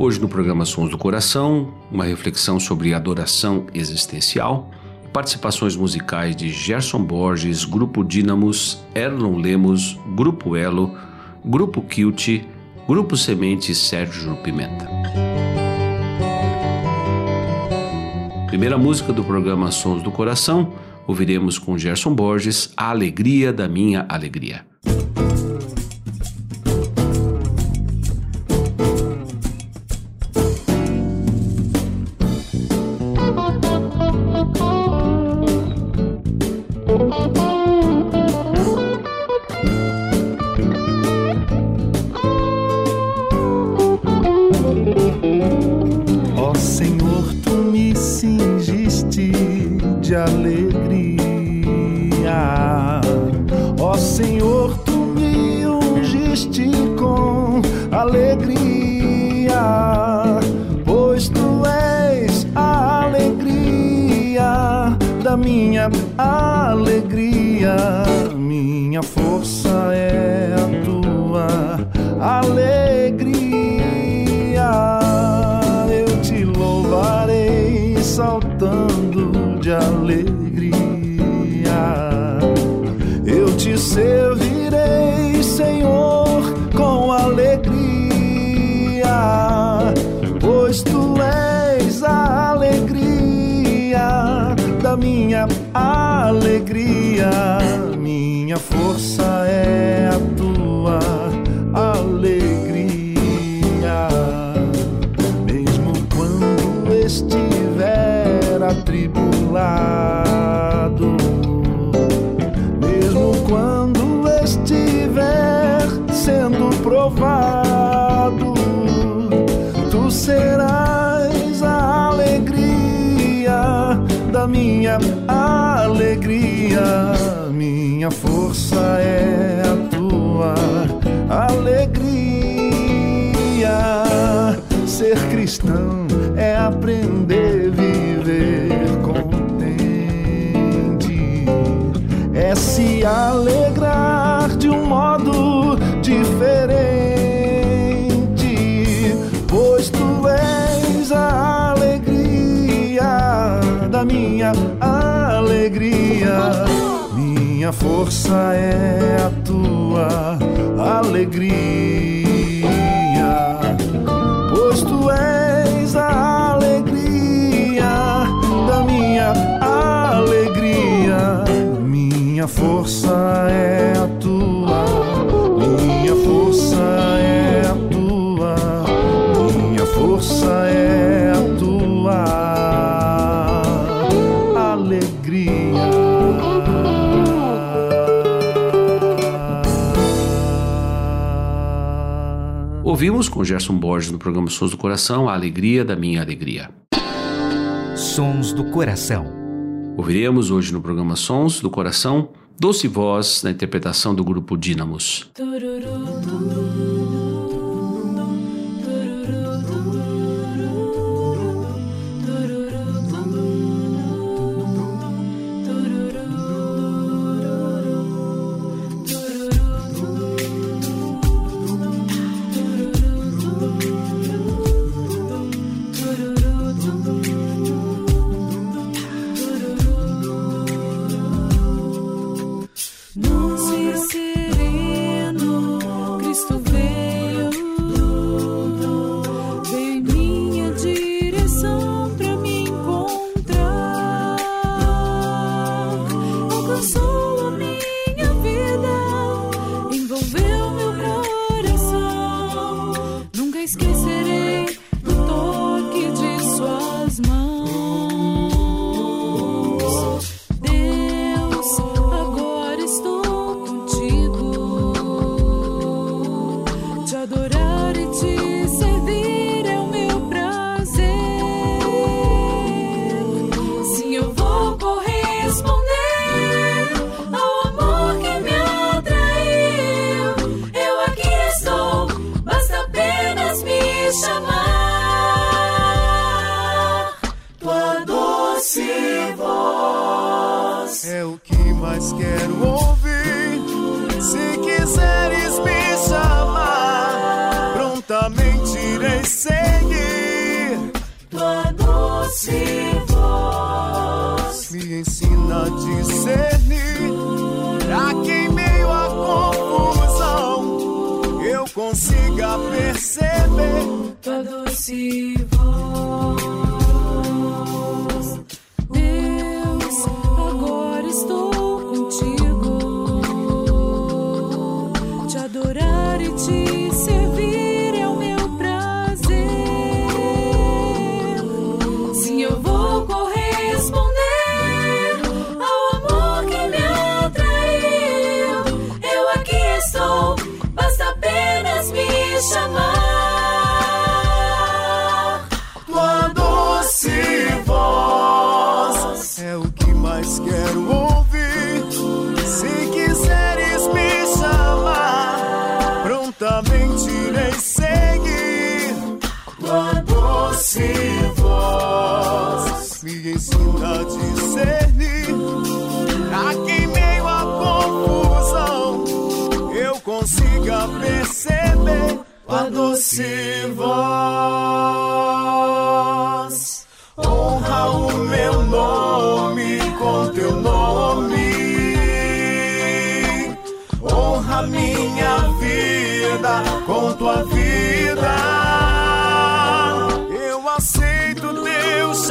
Hoje no programa Sons do Coração, uma reflexão sobre adoração existencial, participações musicais de Gerson Borges, Grupo Dínamos, Erlon Lemos, Grupo Elo, Grupo Kilt, Grupo Semente e Sérgio Pimenta. Primeira música do programa Sons do Coração, ouviremos com Gerson Borges A Alegria da Minha Alegria. Minha força é a tua alegria. Mesmo quando estiver atribulado, mesmo quando estiver sendo provado, tu serás a alegria da minha alegria. Força é a tua alegria. Ser cristão é aprender a viver contente, é se alegrar de um modo diferente, pois tu és a alegria da minha alegria. Minha força é a tua alegria. Pois tu és a alegria da minha alegria. Minha força é a tua, Ouvimos com Gerson Borges no programa Sons do Coração A Alegria da Minha Alegria. Sons do Coração. Ouviremos hoje no programa Sons do Coração Doce Voz na interpretação do grupo Dínamos. É tua doce prontamente irei seguir. Tua doce voz me ensina a discernir. Aqui em meio à confusão, eu consiga perceber. Tua doce voz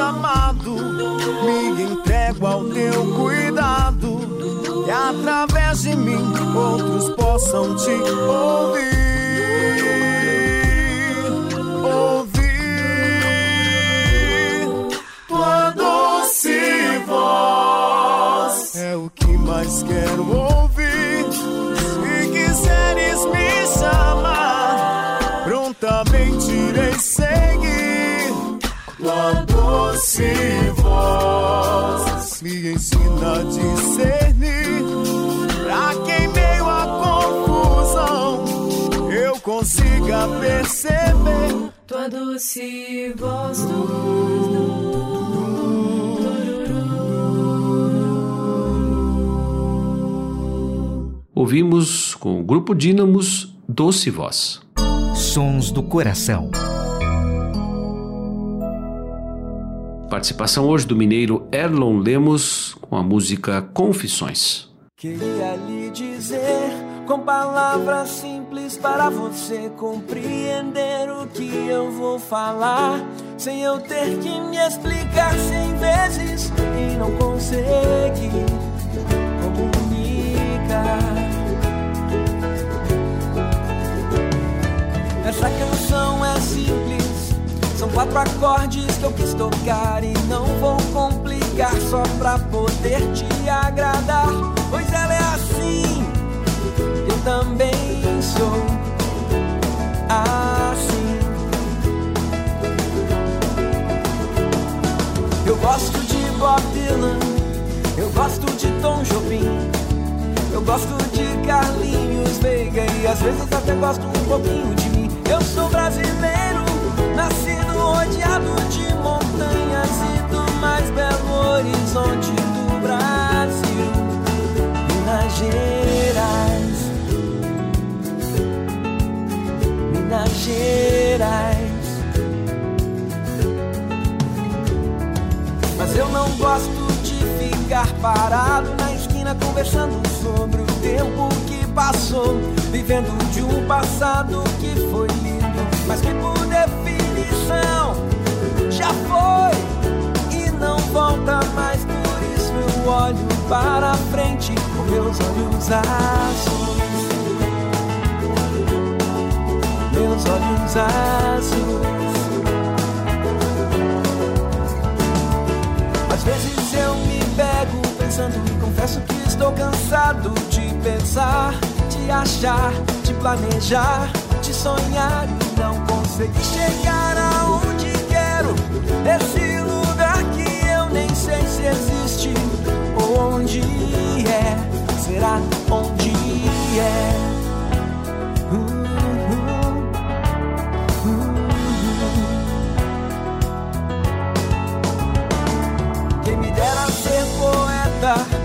teu chamado, me entrego ao teu cuidado, e através de mim outros possam te ouvir. Ouvir tua doce voz é o que mais quero ouvir. Consiga perceber. Tua doce voz Ouvimos com o grupo Dínamos Doce Voz. Sons do coração. Participação hoje do mineiro Erlon Lemos com a música Confissões. Queria lhe dizer com palavras simples para você compreender o que eu vou falar, sem eu ter que me explicar cem vezes e não conseguir comunicar. Essa canção é simples, são quatro acordes que eu quis tocar e não vou complicar só pra poder te agradar, pois ela é assim, eu também sou assim. Eu gosto de Bob Dylan, eu gosto de Tom Jobim. Eu gosto de Carlinhos Veiga e às vezes até gosto um pouquinho de mim. Eu sou brasileiro, nascido rodeado de montanhas e do mais belo horizonte do Brasil, Minas Gerais. Mas eu não gosto de ficar parado na esquina conversando sobre o tempo que passou, vivendo de um passado que foi lindo, mas que por definição já foi e não volta mais. Por isso eu olho para frente com meus olhos azuis, meus olhos azuis. Às vezes eu me pego pensando e confesso que estou cansado de pensar, de achar, de planejar, de sonhar e não conseguir chegar aonde quero. Esse lugar que eu nem sei se existe, onde é, será onde é. 다.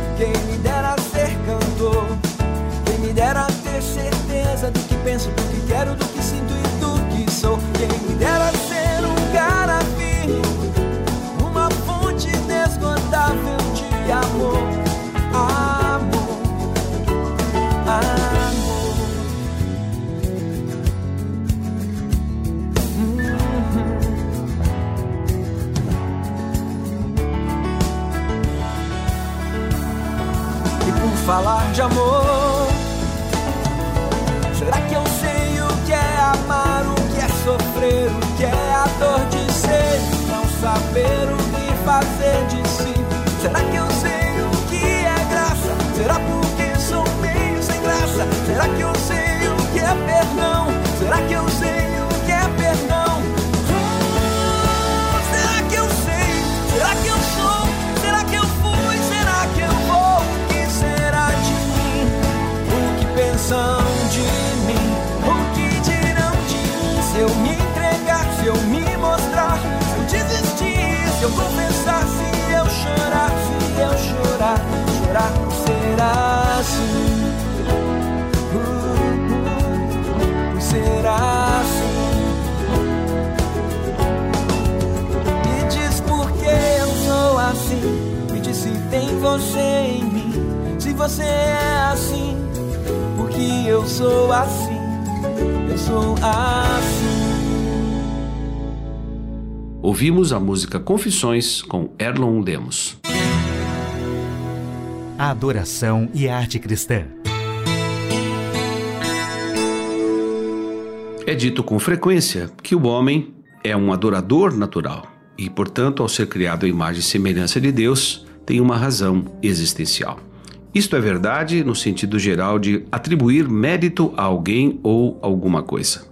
Tem você em mim. Se você é assim, porque eu sou assim. Eu sou assim. Ouvimos a música Confissões com Erlon Lemos. A adoração e a arte cristã. É dito com frequência que o homem é um adorador natural e, portanto, ao ser criado à imagem e semelhança de Deus, tem uma razão existencial. Isto é verdade no sentido geral de atribuir mérito a alguém ou alguma coisa.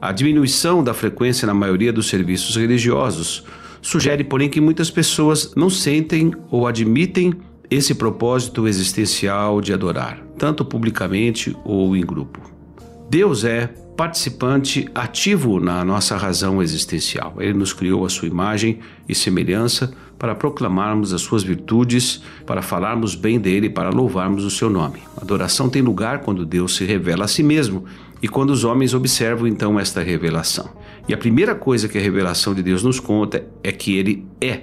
A diminuição da frequência na maioria dos serviços religiosos sugere, porém, que muitas pessoas não sentem ou admitem esse propósito existencial de adorar, tanto publicamente ou em grupo. Deus é participante ativo na nossa razão existencial. Ele nos criou a sua imagem e semelhança para proclamarmos as suas virtudes, para falarmos bem dele, para louvarmos o seu nome. A adoração tem lugar quando Deus se revela a si mesmo e quando os homens observam então esta revelação. E a primeira coisa que a revelação de Deus nos conta é que ele é.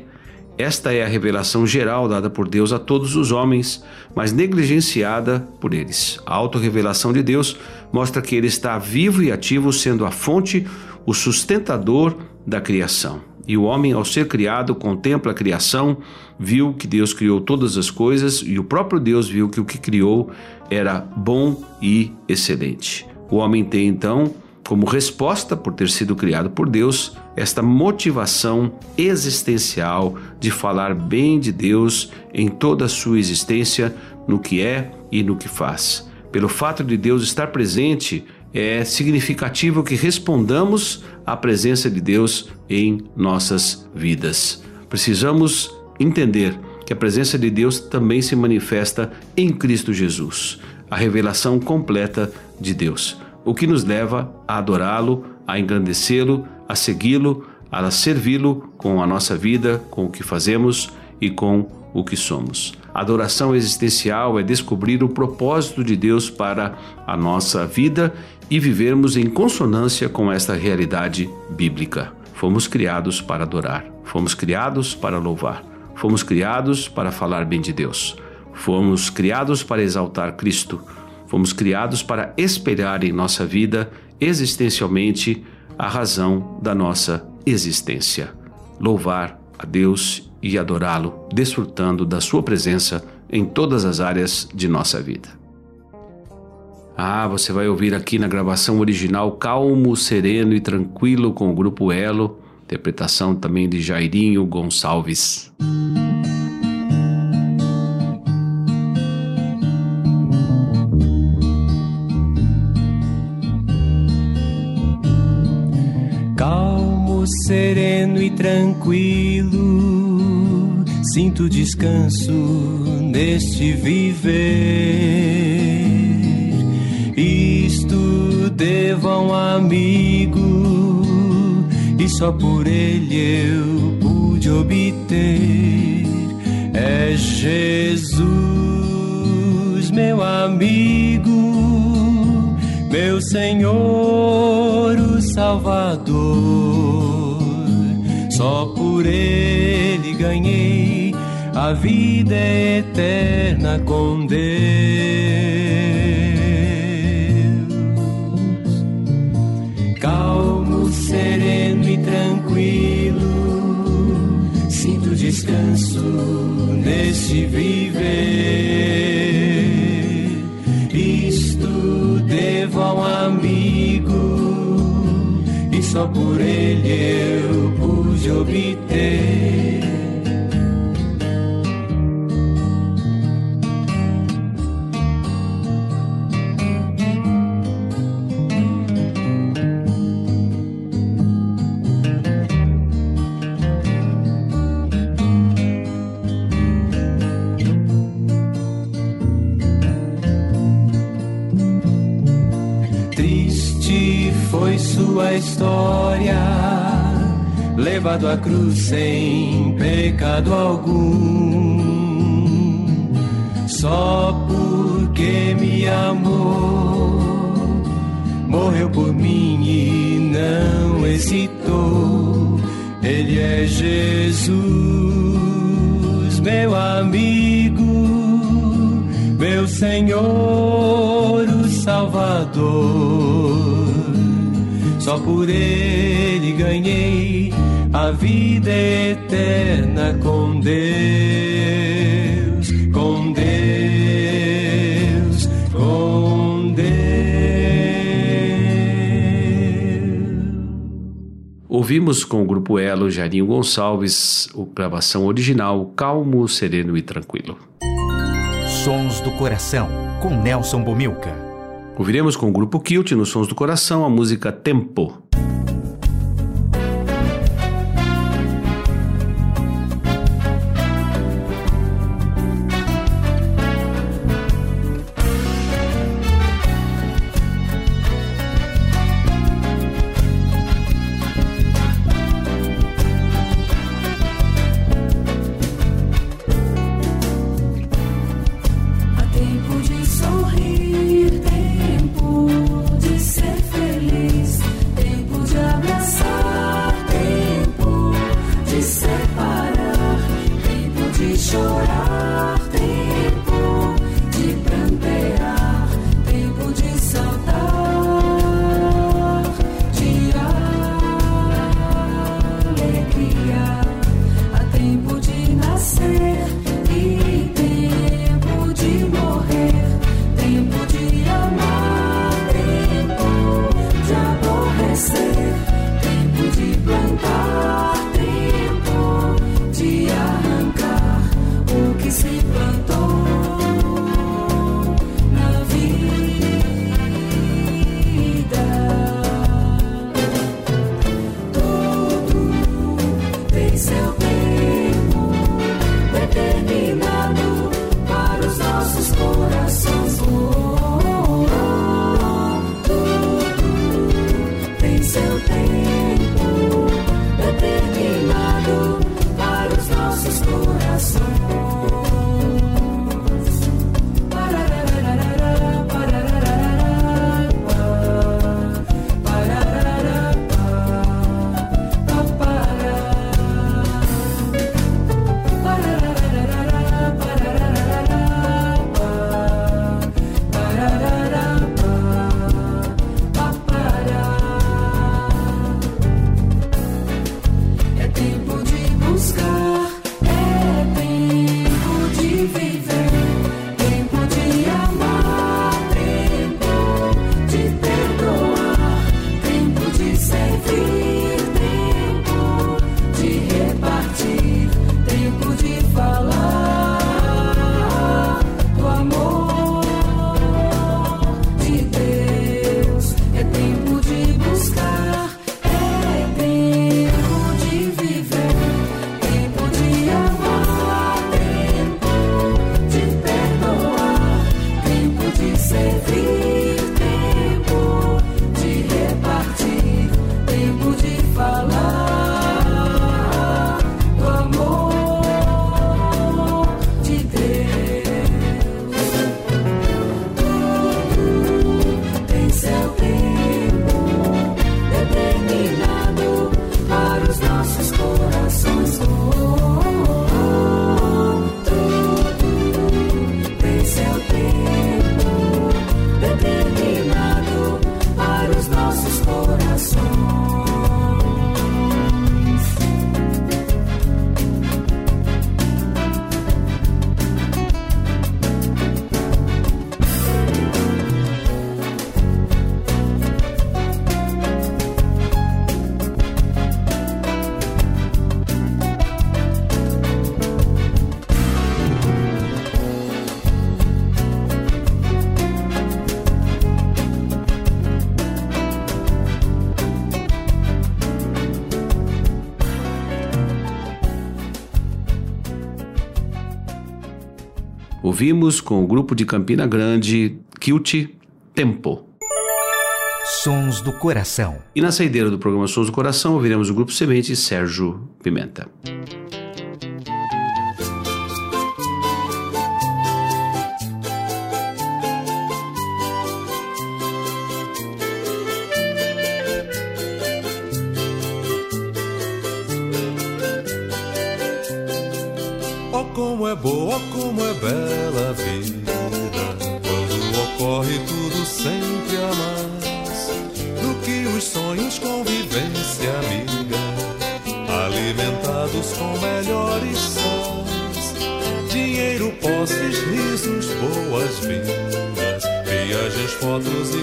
Esta é a revelação geral dada por Deus a todos os homens, mas negligenciada por eles. A autorrevelação de Deus mostra que ele está vivo e ativo, sendo a fonte, o sustentador da criação. E o homem, ao ser criado, contempla a criação, viu que Deus criou todas as coisas e o próprio Deus viu que o que criou era bom e excelente. O homem tem então como resposta por ter sido criado por Deus, esta motivação existencial de falar bem de Deus em toda a sua existência, no que é e no que faz. Pelo fato de Deus estar presente, é significativo que respondamos à presença de Deus em nossas vidas. Precisamos entender que a presença de Deus também se manifesta em Cristo Jesus, a revelação completa de Deus o que nos leva a adorá-lo, a engrandecê-lo, a segui-lo, a servi-lo com a nossa vida, com o que fazemos e com o que somos. A adoração existencial é descobrir o propósito de Deus para a nossa vida e vivermos em consonância com esta realidade bíblica. Fomos criados para adorar, fomos criados para louvar, fomos criados para falar bem de Deus, fomos criados para exaltar Cristo Fomos criados para espelhar em nossa vida existencialmente a razão da nossa existência. Louvar a Deus e adorá-lo, desfrutando da sua presença em todas as áreas de nossa vida. Ah, você vai ouvir aqui na gravação original Calmo, Sereno e Tranquilo com o grupo Elo, interpretação também de Jairinho Gonçalves. Calmo, sereno e tranquilo, sinto descanso neste viver. Devo a um amigo, e só por ele eu pude obter. É Jesus, meu amigo, meu Senhor, o Salvador. Só por ele ganhei a vida eterna com Deus. desse viver. Isto devo ao amigo, e só por ele eu pude obter foi sua história, levado à cruz sem pecado algum, só porque me amou, morreu por mim e não hesitou. Ele é Jesus, meu amigo, meu Senhor, o Salvador. Só por Ele ganhei a vida eterna com Deus, com Deus, com Deus. Ouvimos com o grupo Elo Jairinho Gonçalves a gravação original Calmo, Sereno e Tranquilo. Sons do Coração, com Nelson Bomilca. Ouviremos com o grupo Kilt nos Sons do Coração a música Tempo. parar, tempo de chorar. nossos corações. Ouvimos com o grupo de Campina Grande, Kilt Tempo. Sons do Coração. E na saideira do programa Sons do Coração, ouviremos o grupo Semente Sérgio Pimenta.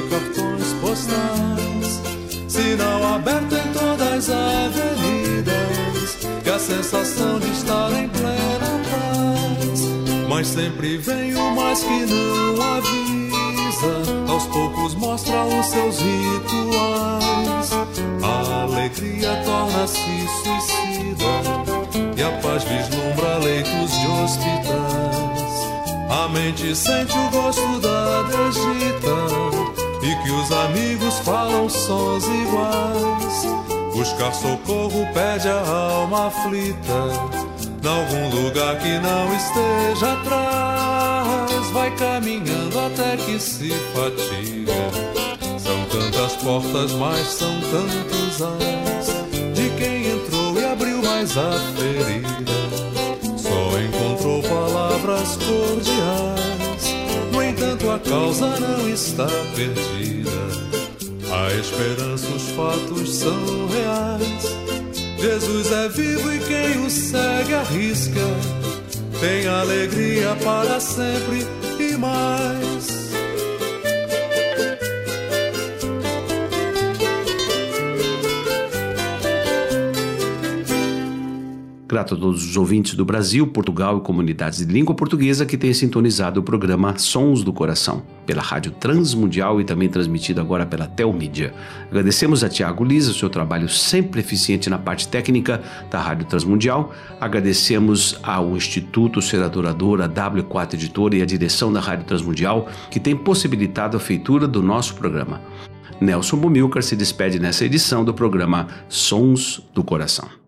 Cartões postais Sinal aberto em todas as avenidas E a sensação de estar em plena paz. Mas sempre vem o mais que não avisa Aos poucos mostra os seus rituais. A alegria torna-se suicida E a paz vislumbra leitos de hospitais. A mente sente o gosto da desdita e que os amigos falam sons iguais. Buscar socorro pede a alma aflita, nalgum lugar que não esteja atrás. Vai caminhando até que se fatiga. São tantas portas, mas são tantos ais. De quem entrou e abriu mais a ferida, causa não está perdida. A esperança, os fatos são reais. Jesus é vivo e quem o segue arrisca. Tem alegria para sempre Grato a todos os ouvintes do Brasil, Portugal e comunidades de língua portuguesa que têm sintonizado o programa Sons do Coração, pela Rádio Transmundial e também transmitido agora pela Telmídia. Agradecemos a Tiago Lisa, o seu trabalho sempre eficiente na parte técnica da Rádio Transmundial. Agradecemos ao Instituto Ser Adorador, a W4 Editora e a direção da Rádio Transmundial, que tem possibilitado a feitura do nosso programa. Nelson Bumilcar se despede nessa edição do programa Sons do Coração.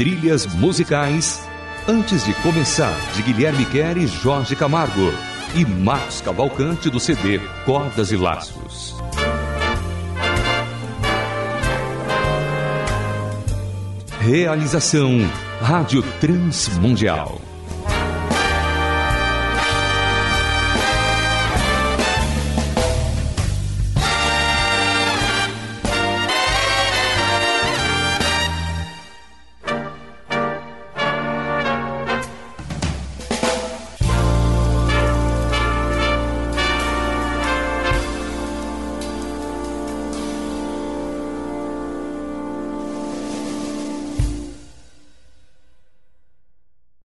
Trilhas musicais Antes de Começar, de Guilherme Quer e Jorge Camargo. E Marcos Cavalcante do CD Cordas e Laços. Realização Rádio Transmundial.